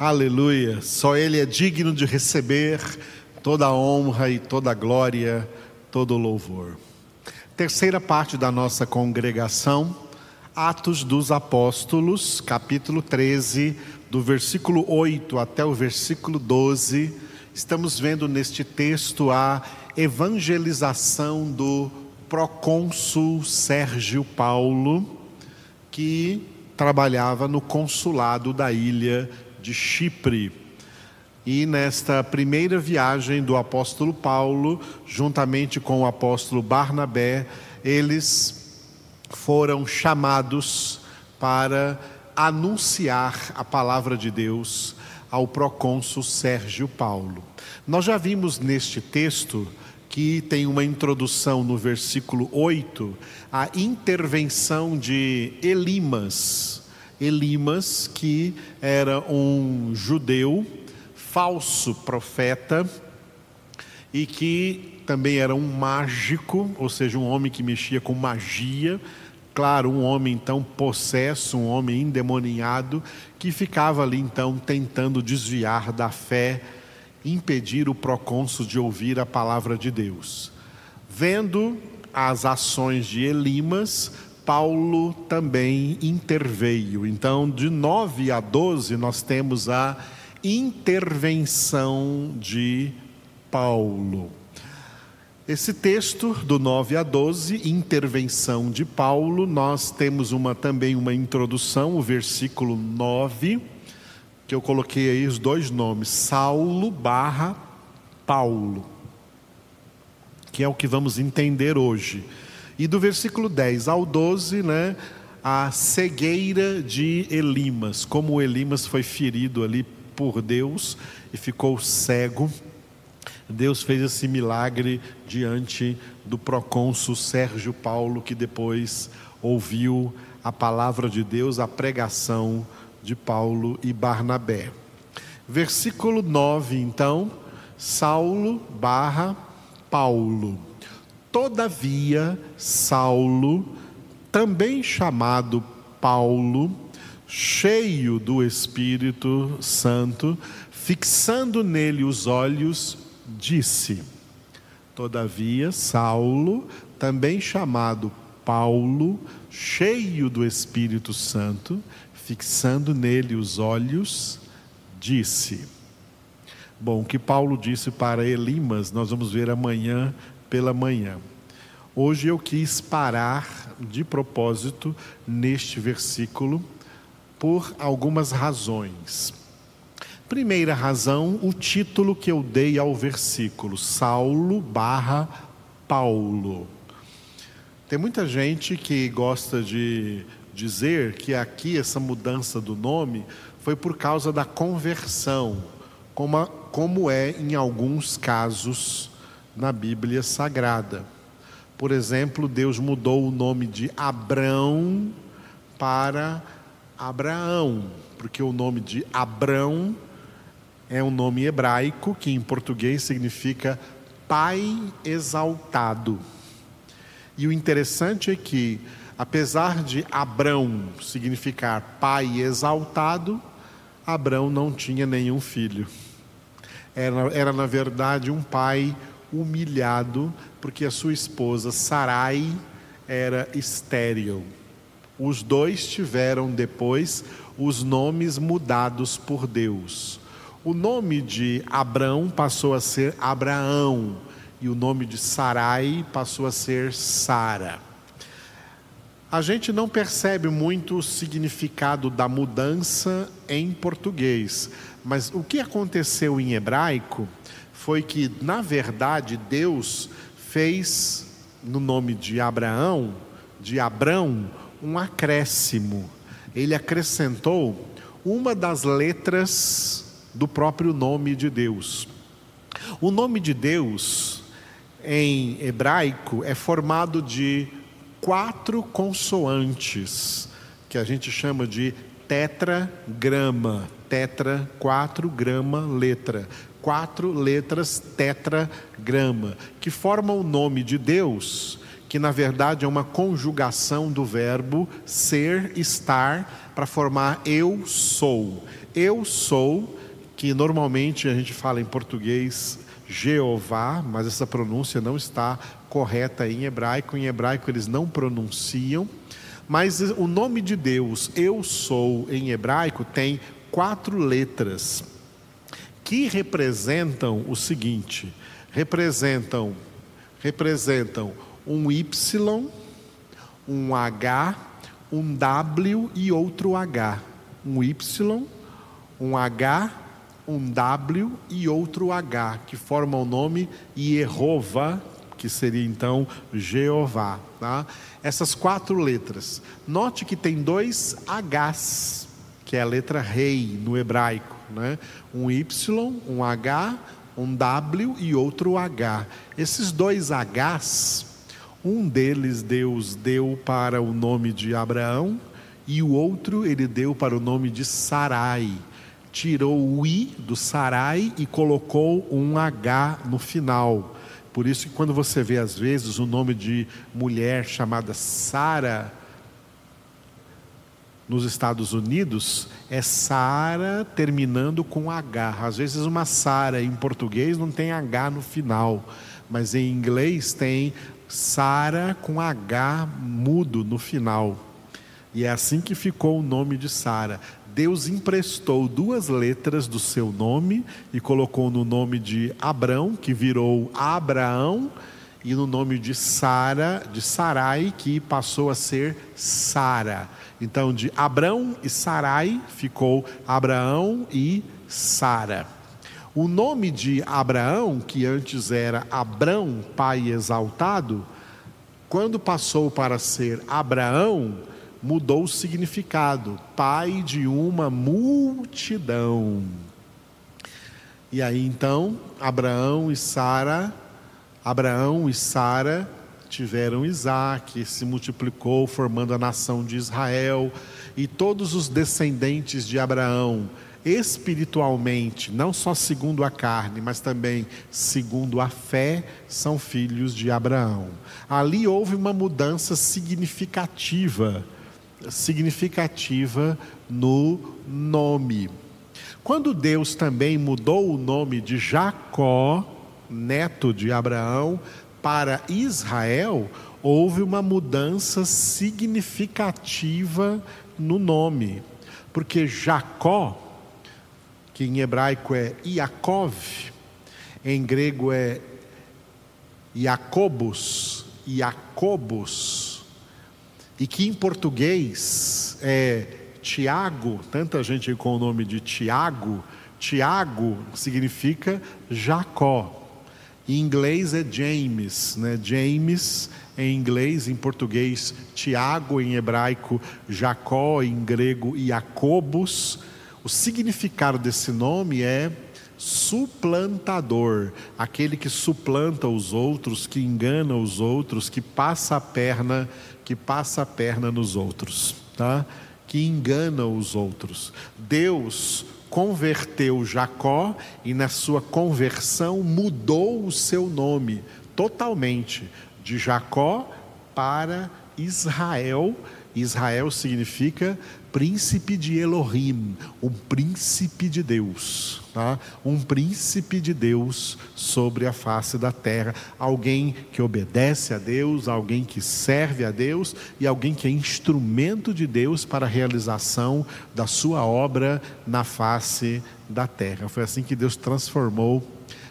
Aleluia. Só Ele é digno de receber toda a honra e toda a glória, todo o louvor. Terceira parte da nossa congregação, Atos dos Apóstolos, capítulo 13, do versículo 8 até o versículo 12. Estamos vendo neste texto a evangelização do procônsul Sérgio Paulo, que trabalhava no consulado da ilha de Chipre. E nesta primeira viagem do apóstolo Paulo, juntamente com o apóstolo Barnabé, eles foram chamados para anunciar a palavra de Deus ao procônsul Sérgio Paulo. Nós já vimos neste texto que tem uma introdução no versículo 8, a intervenção de Elimas, Elimas, que era um judeu, falso profeta, e que também era um mágico, ou seja, um homem que mexia com magia. Claro, um homem então possesso, um homem endemoniado, que ficava ali então tentando desviar da fé, impedir o procônsul de ouvir a palavra de Deus. Vendo as ações de Elimas, Paulo também interveio. Então, de 9 a 12, nós temos a intervenção de Paulo. Esse texto, do 9 a 12, intervenção de Paulo, nós temos uma, também uma introdução, o versículo 9, que eu coloquei aí os dois nomes, Saulo barra Paulo, que é o que vamos entender hoje. E do versículo 10 ao 12, né, a cegueira de Elimas, como Elimas foi ferido ali por Deus e ficou cego. Deus fez esse milagre diante do procônsul Sérgio Paulo, que depois ouviu a palavra de Deus, a pregação de Paulo e Barnabé. Versículo 9, então, Saulo barra Paulo. Todavia, Saulo, também chamado Paulo, cheio do Espírito Santo, fixando nele os olhos, disse: Todavia, Saulo, também chamado Paulo, cheio do Espírito Santo, fixando nele os olhos, disse. Bom, o que Paulo disse para Elimas, nós vamos ver amanhã pela manhã. Hoje eu quis parar de propósito neste versículo por algumas razões. Primeira razão, o título que eu dei ao versículo, Saulo barra Paulo. Tem muita gente que gosta de dizer que aqui essa mudança do nome foi por causa da conversão, como, como é em alguns casos na Bíblia Sagrada. Por exemplo, Deus mudou o nome de Abrão para Abraão, porque o nome de Abrão é um nome hebraico que em português significa pai exaltado. E o interessante é que, apesar de Abrão significar pai exaltado, Abrão não tinha nenhum filho. Era, era na verdade um pai humilhado porque a sua esposa Sarai era estéril. Os dois tiveram depois os nomes mudados por Deus. O nome de Abrão passou a ser Abraão e o nome de Sarai passou a ser Sara. A gente não percebe muito o significado da mudança em português, mas o que aconteceu em hebraico foi que, na verdade, Deus fez no nome de Abraão, de Abrão, um acréscimo. Ele acrescentou uma das letras do próprio nome de Deus. O nome de Deus, em hebraico, é formado de quatro consoantes, que a gente chama de tetragrama. Tetra, quatro, grama, letra quatro letras tetragrama, que formam o nome de Deus, que na verdade é uma conjugação do verbo ser, estar, para formar eu sou. Eu sou, que normalmente a gente fala em português Jeová, mas essa pronúncia não está correta em hebraico. Em hebraico eles não pronunciam. Mas o nome de Deus, eu sou, em hebraico, tem quatro letras que representam o seguinte: representam, representam um Y, um H, um W e outro H. Um Y, um H, um W e outro H, que formam o nome Yehovah, que seria então Jeová. Tá? Essas quatro letras. Note que tem dois Hs, que é a letra rei no hebraico. Né? Um Y, um H, um W e outro H. Esses dois Hs, um deles Deus deu para o nome de Abraão e o outro ele deu para o nome de Sarai. Tirou o I do Sarai e colocou um H no final por isso que quando você vê às vezes o nome de mulher chamada Sara nos Estados Unidos, é Sara terminando com H. Às vezes uma Sara em português não tem H no final, mas em inglês tem Sara com H mudo no final. E é assim que ficou o nome de Sara. Deus emprestou duas letras do seu nome e colocou no nome de Abrão, que virou Abraão, e no nome de Sara, de Sarai, que passou a ser Sara. Então, de Abrão e Sarai ficou Abraão e Sara. O nome de Abraão, que antes era Abrão, pai exaltado, quando passou para ser Abraão, mudou o significado, pai de uma multidão. E aí então, Abraão e Sara, Abraão e Sara tiveram Isaac, se multiplicou, formando a nação de Israel, e todos os descendentes de Abraão, espiritualmente, não só segundo a carne, mas também segundo a fé, são filhos de Abraão. Ali houve uma mudança significativa significativa no nome. Quando Deus também mudou o nome de Jacó, neto de Abraão, para Israel, houve uma mudança significativa no nome. Porque Jacó, que em hebraico é Iakov, em grego é Jacobus, Jacobus, e que em português é Tiago, tanta gente com o nome de Tiago, Tiago significa Jacó. Em inglês é James, né? James em inglês, em português Tiago, em hebraico Jacó, em grego Jacobus. O significado desse nome é suplantador, aquele que suplanta os outros, que engana os outros, que passa a perna que passa a perna nos outros, tá? Que engana os outros. Deus converteu Jacó e, na sua conversão, mudou o seu nome totalmente de Jacó para Israel. Israel significa príncipe de Elohim, um príncipe de Deus, tá? um príncipe de Deus sobre a face da terra, alguém que obedece a Deus, alguém que serve a Deus e alguém que é instrumento de Deus para a realização da sua obra na face da terra. Foi assim que Deus transformou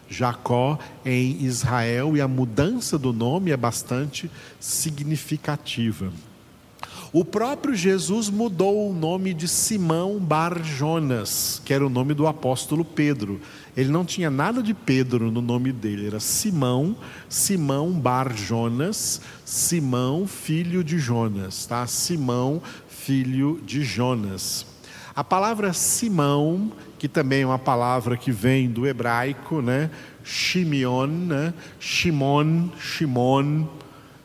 Jacó em Israel e a mudança do nome é bastante significativa. O próprio Jesus mudou o nome de Simão Bar Jonas, que era o nome do apóstolo Pedro. Ele não tinha nada de Pedro no nome dele, era Simão, Simão Bar Jonas, Simão, filho de Jonas, tá? Simão, filho de Jonas. A palavra Simão, que também é uma palavra que vem do hebraico, né? Shimeon, né? Shimon, Shimon,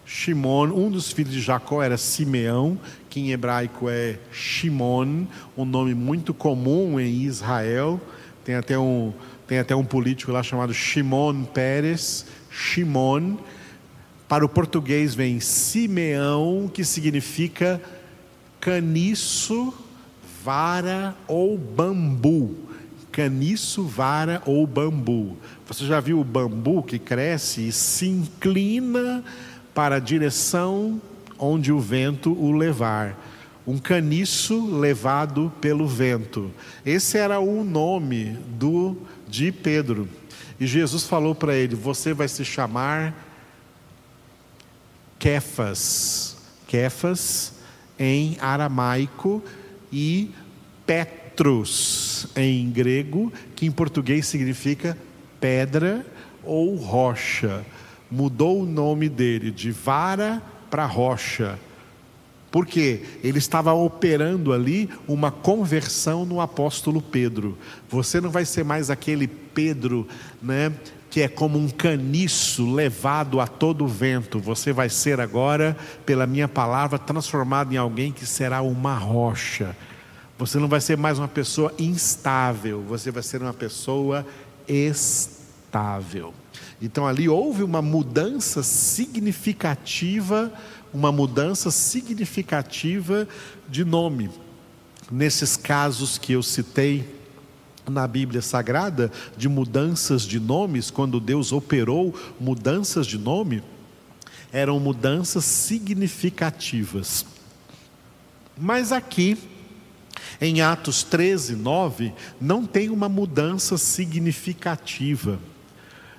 Shimon, um dos filhos de Jacó era Simeão, que em hebraico é Shimon, um nome muito comum em Israel. Tem até um, tem até um político lá chamado Shimon Peres, Shimon, Para o português vem Simeão, que significa caniço, vara ou bambu. Caniço, vara ou bambu. Você já viu o bambu que cresce e se inclina para a direção onde o vento o levar? Um caniço levado pelo vento. Esse era o nome do de Pedro. E Jesus falou para ele: Você vai se chamar Kefas. Kefas em aramaico e Petrus em grego, que em português significa pedra ou rocha. Mudou o nome dele de vara para rocha. Porque ele estava operando ali uma conversão no apóstolo Pedro. Você não vai ser mais aquele Pedro, né, que é como um caniço levado a todo vento. Você vai ser agora, pela minha palavra, transformado em alguém que será uma rocha. Você não vai ser mais uma pessoa instável, você vai ser uma pessoa estável. Então ali houve uma mudança significativa, uma mudança significativa de nome. Nesses casos que eu citei, na Bíblia Sagrada de mudanças de nomes, quando Deus operou mudanças de nome, eram mudanças significativas. Mas aqui, em Atos 13, 9, não tem uma mudança significativa.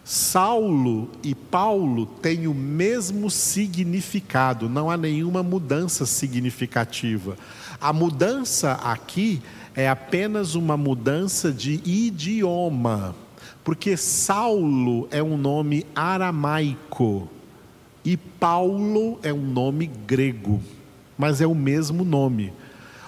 Saulo e Paulo têm o mesmo significado, não há nenhuma mudança significativa. A mudança aqui é apenas uma mudança de idioma, porque Saulo é um nome aramaico e Paulo é um nome grego, mas é o mesmo nome.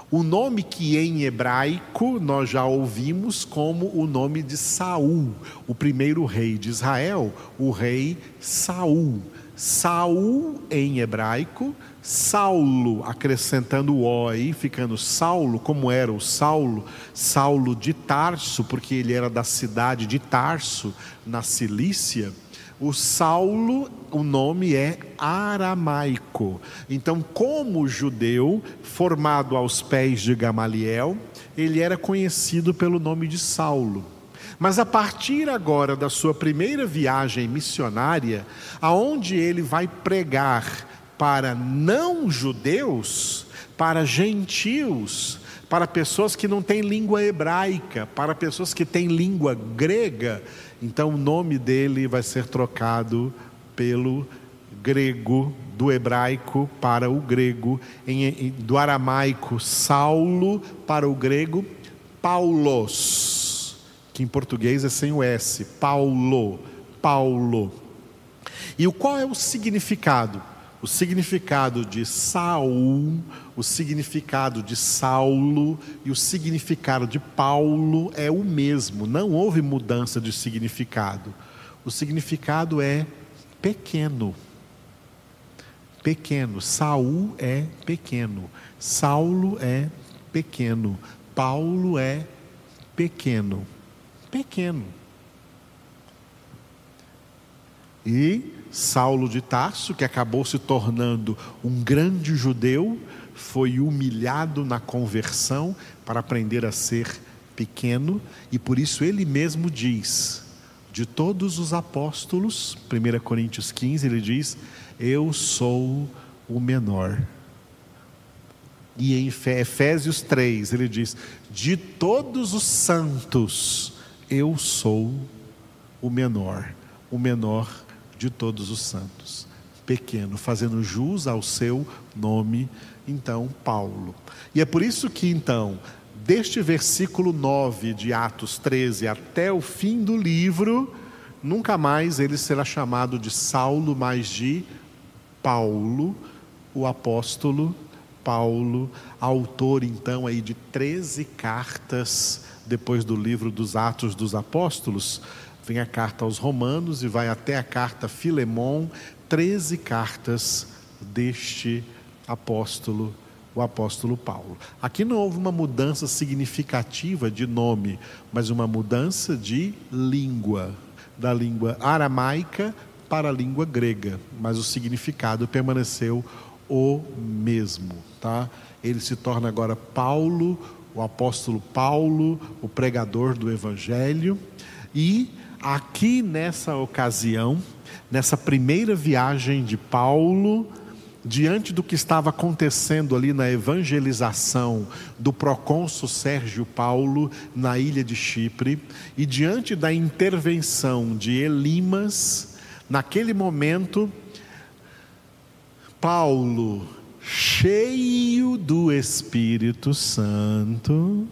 O nome que em hebraico nós já ouvimos como o nome de Saul, o primeiro rei de Israel, o rei Saul. Saul em hebraico Saulo, acrescentando o O aí, ficando Saulo, como era o Saulo? Saulo de Tarso, porque ele era da cidade de Tarso, na Cilícia. O Saulo, o nome é aramaico. Então, como judeu, formado aos pés de Gamaliel, ele era conhecido pelo nome de Saulo. Mas a partir agora da sua primeira viagem missionária, aonde ele vai pregar para não judeus, para gentios, para pessoas que não têm língua hebraica, para pessoas que têm língua grega, então o nome dele vai ser trocado pelo grego, do hebraico para o grego, em, do aramaico Saulo para o grego Paulos, que em português é sem o S, Paulo, Paulo. E o qual é o significado? O significado de Saul, o significado de Saulo e o significado de Paulo é o mesmo, não houve mudança de significado. O significado é pequeno. Pequeno. Saul é pequeno. Saulo é pequeno. Paulo é pequeno. Pequeno. E Saulo de Tarso, que acabou se tornando um grande judeu, foi humilhado na conversão para aprender a ser pequeno, e por isso ele mesmo diz: de todos os apóstolos, 1 Coríntios 15, ele diz: Eu sou o menor. E em Efésios 3, ele diz: De todos os santos, eu sou o menor. O menor de todos os santos. Pequeno, fazendo jus ao seu nome, então, Paulo. E é por isso que, então, deste versículo 9 de Atos 13 até o fim do livro, nunca mais ele será chamado de Saulo, mas de Paulo, o apóstolo Paulo, autor então aí de 13 cartas depois do livro dos Atos dos Apóstolos, Vem a carta aos Romanos e vai até a carta Filemon, 13 cartas deste apóstolo, o apóstolo Paulo. Aqui não houve uma mudança significativa de nome, mas uma mudança de língua, da língua aramaica para a língua grega, mas o significado permaneceu o mesmo, tá? Ele se torna agora Paulo, o apóstolo Paulo, o pregador do evangelho, e aqui nessa ocasião, nessa primeira viagem de Paulo, diante do que estava acontecendo ali na evangelização do procônsul Sérgio Paulo na ilha de Chipre, e diante da intervenção de Elimas, naquele momento, Paulo, cheio do Espírito Santo,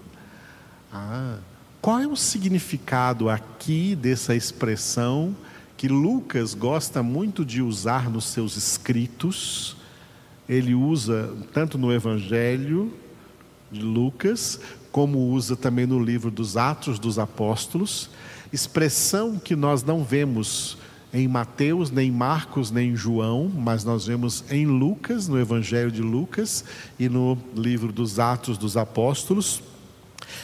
ah, qual é o significado aqui dessa expressão que Lucas gosta muito de usar nos seus escritos? ele usa tanto no Evangelho de Lucas, como usa também no livro dos Atos dos Apóstolos, expressão que nós não vemos em Mateus, nem Marcos, nem João, mas nós vemos em Lucas, no Evangelho de Lucas e no livro dos Atos dos Apóstolos.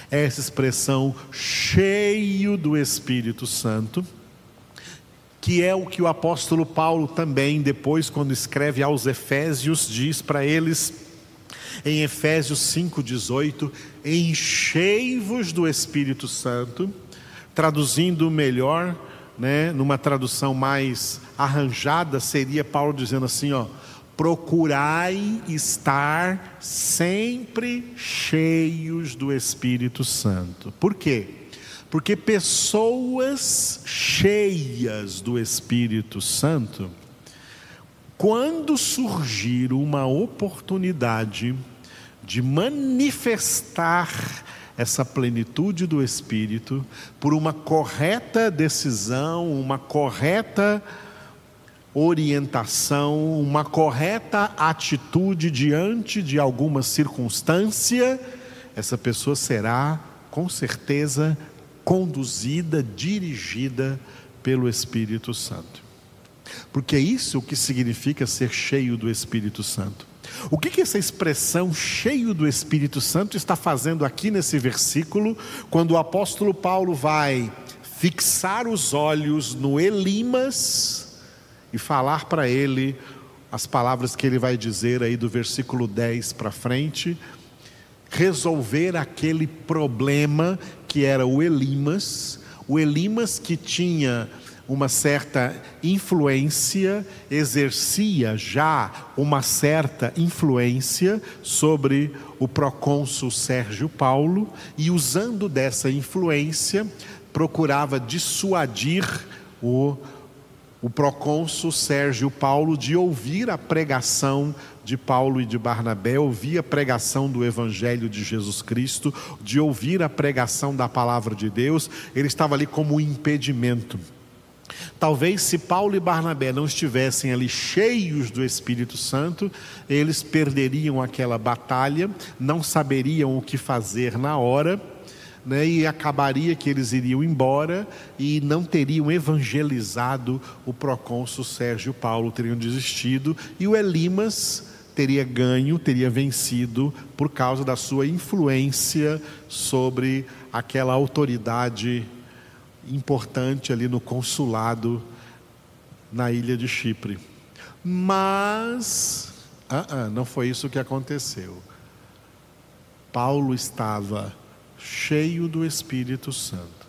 Essa expressão cheio do Espírito Santo que é o que o apóstolo Paulo também, depois, quando escreve aos Efésios, diz para eles, em Efésios 5,18: Enchei-vos do Espírito Santo, traduzindo melhor, né, numa tradução mais arranjada, seria Paulo dizendo assim: ó, procurai estar sempre cheios do Espírito Santo. Por quê? Porque pessoas cheias do Espírito Santo, quando surgir uma oportunidade de manifestar essa plenitude do Espírito por uma correta decisão, uma correta orientação, uma correta atitude diante de alguma circunstância, essa pessoa será, com certeza, conduzida, dirigida pelo Espírito Santo. Porque é isso o que significa ser cheio do Espírito Santo. O que, que essa expressão cheio do Espírito Santo está fazendo aqui nesse versículo, quando o apóstolo Paulo vai fixar os olhos no Elimas e falar para ele as palavras que ele vai dizer aí do versículo 10 para frente, resolver aquele problema que era o Elimas, o Elimas que tinha uma certa influência, exercia já uma certa influência sobre o procônsul Sérgio Paulo e usando dessa influência procurava dissuadir o o procônsul Sérgio Paulo de ouvir a pregação de Paulo e de Barnabé, ouvir a pregação do Evangelho de Jesus Cristo, de ouvir a pregação da palavra de Deus, ele estava ali como um impedimento. Talvez se Paulo e Barnabé não estivessem ali cheios do Espírito Santo, eles perderiam aquela batalha, não saberiam o que fazer na hora né, e acabaria que eles iriam embora e não teriam evangelizado o procônsul Sérgio Paulo, teriam desistido, e o Elimas teria ganho, teria vencido por causa da sua influência sobre aquela autoridade importante ali no consulado na ilha de Chipre. Mas, uh -uh, não foi isso que aconteceu. Paulo estava cheio do Espírito Santo.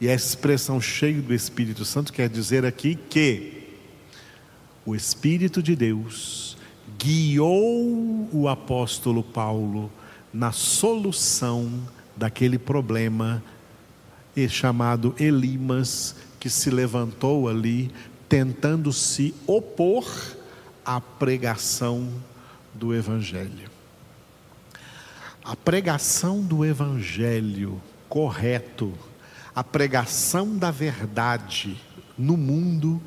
E essa expressão cheio do Espírito Santo quer dizer aqui que o Espírito de Deus guiou o apóstolo Paulo na solução daquele problema chamado Elimas, que se levantou ali tentando se opor à pregação do Evangelho. A pregação do Evangelho correto, a pregação da verdade no mundo,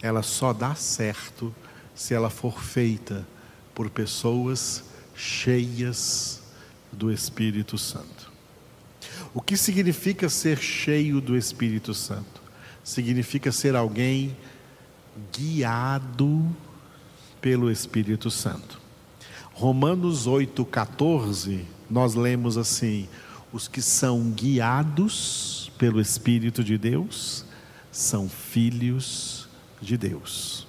ela só dá certo se ela for feita por pessoas cheias do Espírito Santo. O que significa ser cheio do Espírito Santo? Significa ser alguém guiado pelo Espírito Santo. Romanos 8,14 nós lemos assim: os que são guiados pelo Espírito de Deus são filhos de Deus.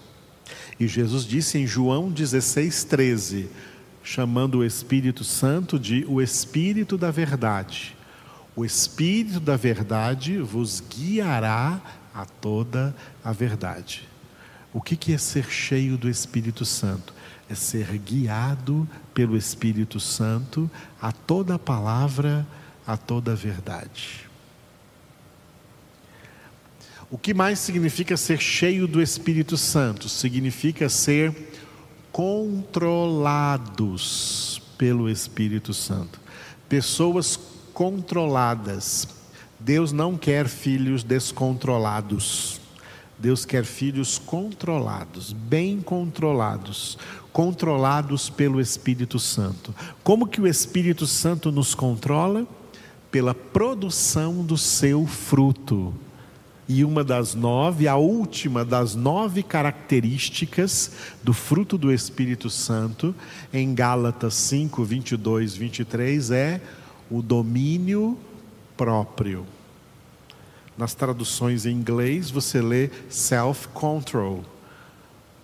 E Jesus disse em João 16, 13: chamando o Espírito Santo de o Espírito da Verdade. O Espírito da Verdade vos guiará a toda a verdade. O que é ser cheio do Espírito Santo? É ser guiado pelo Espírito Santo a toda palavra, a toda verdade. O que mais significa ser cheio do Espírito Santo? Significa ser controlados pelo Espírito Santo. Pessoas controladas. Deus não quer filhos descontrolados. Deus quer filhos controlados, bem controlados, controlados pelo Espírito Santo. Como que o Espírito Santo nos controla? Pela produção do seu fruto. E uma das nove, a última das nove características do fruto do Espírito Santo, em Gálatas 5, 22, 23, é o domínio próprio. Nas traduções em inglês, você lê self-control,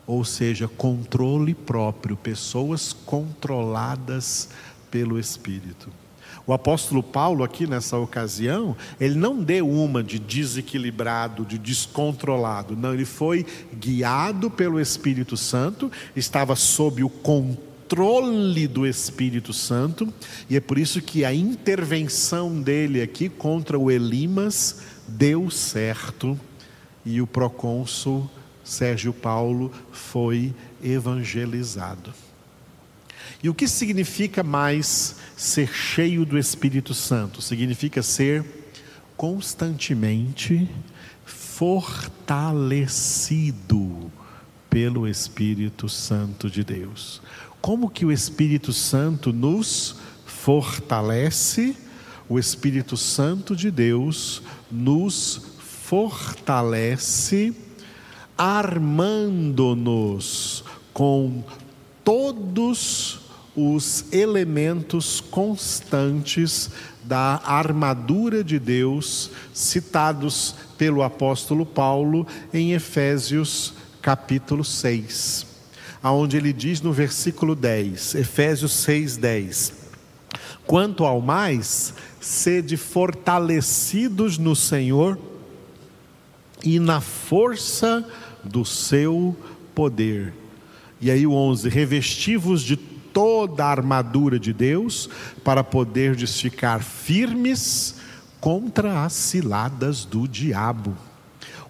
ou seja, controle próprio, pessoas controladas pelo Espírito. O apóstolo Paulo, aqui nessa ocasião, ele não deu uma de desequilibrado, de descontrolado, não, ele foi guiado pelo Espírito Santo, estava sob o controle do Espírito Santo, e é por isso que a intervenção dele aqui contra o Elimas deu certo, e o procônsul Sérgio Paulo foi evangelizado. E o que significa mais ser cheio do Espírito Santo? Significa ser constantemente fortalecido pelo Espírito Santo de Deus. Como que o Espírito Santo nos fortalece? O Espírito Santo de Deus nos fortalece, armando-nos com todos os elementos constantes da armadura de Deus citados pelo apóstolo Paulo em Efésios capítulo 6, aonde ele diz no versículo 10, Efésios 6:10, quanto ao mais, sede fortalecidos no Senhor e na força do seu poder. E aí o 11, revestivos de toda a armadura de Deus para poderdes ficar firmes contra as ciladas do diabo.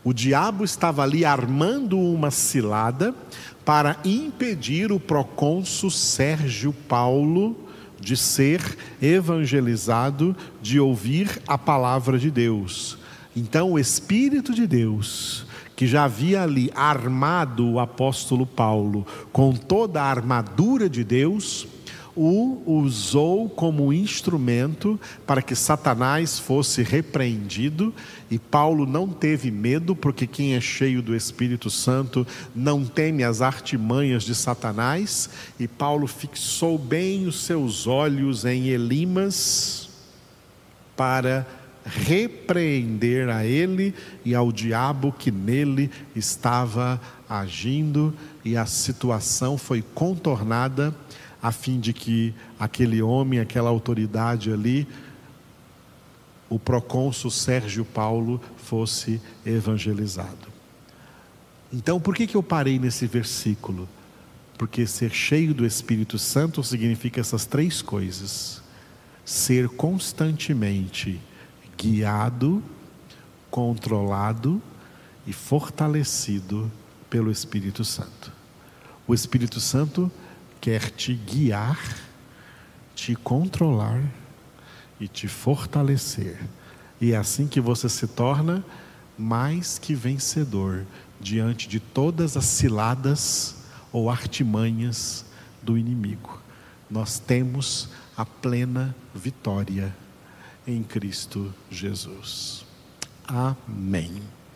O diabo estava ali armando uma cilada para impedir o procônsul Sérgio Paulo de ser evangelizado, de ouvir a palavra de Deus. Então, o Espírito de Deus que já havia ali armado o apóstolo Paulo com toda a armadura de Deus, o usou como instrumento para que Satanás fosse repreendido, e Paulo não teve medo, porque quem é cheio do Espírito Santo não teme as artimanhas de Satanás, e Paulo fixou bem os seus olhos em Elimas para repreender a ele e ao diabo que nele estava agindo, e a situação foi contornada a fim de que aquele homem, aquela autoridade ali, o procônsul Sérgio Paulo, fosse evangelizado. Então, por que, que eu parei nesse versículo? Porque ser cheio do Espírito Santo significa essas três coisas: ser constantemente guiado, controlado e fortalecido pelo Espírito Santo. O Espírito Santo quer te guiar, te controlar e te fortalecer. E é assim que você se torna mais que vencedor diante de todas as ciladas ou artimanhas do inimigo. Nós temos a plena vitória em Cristo Jesus. Amém.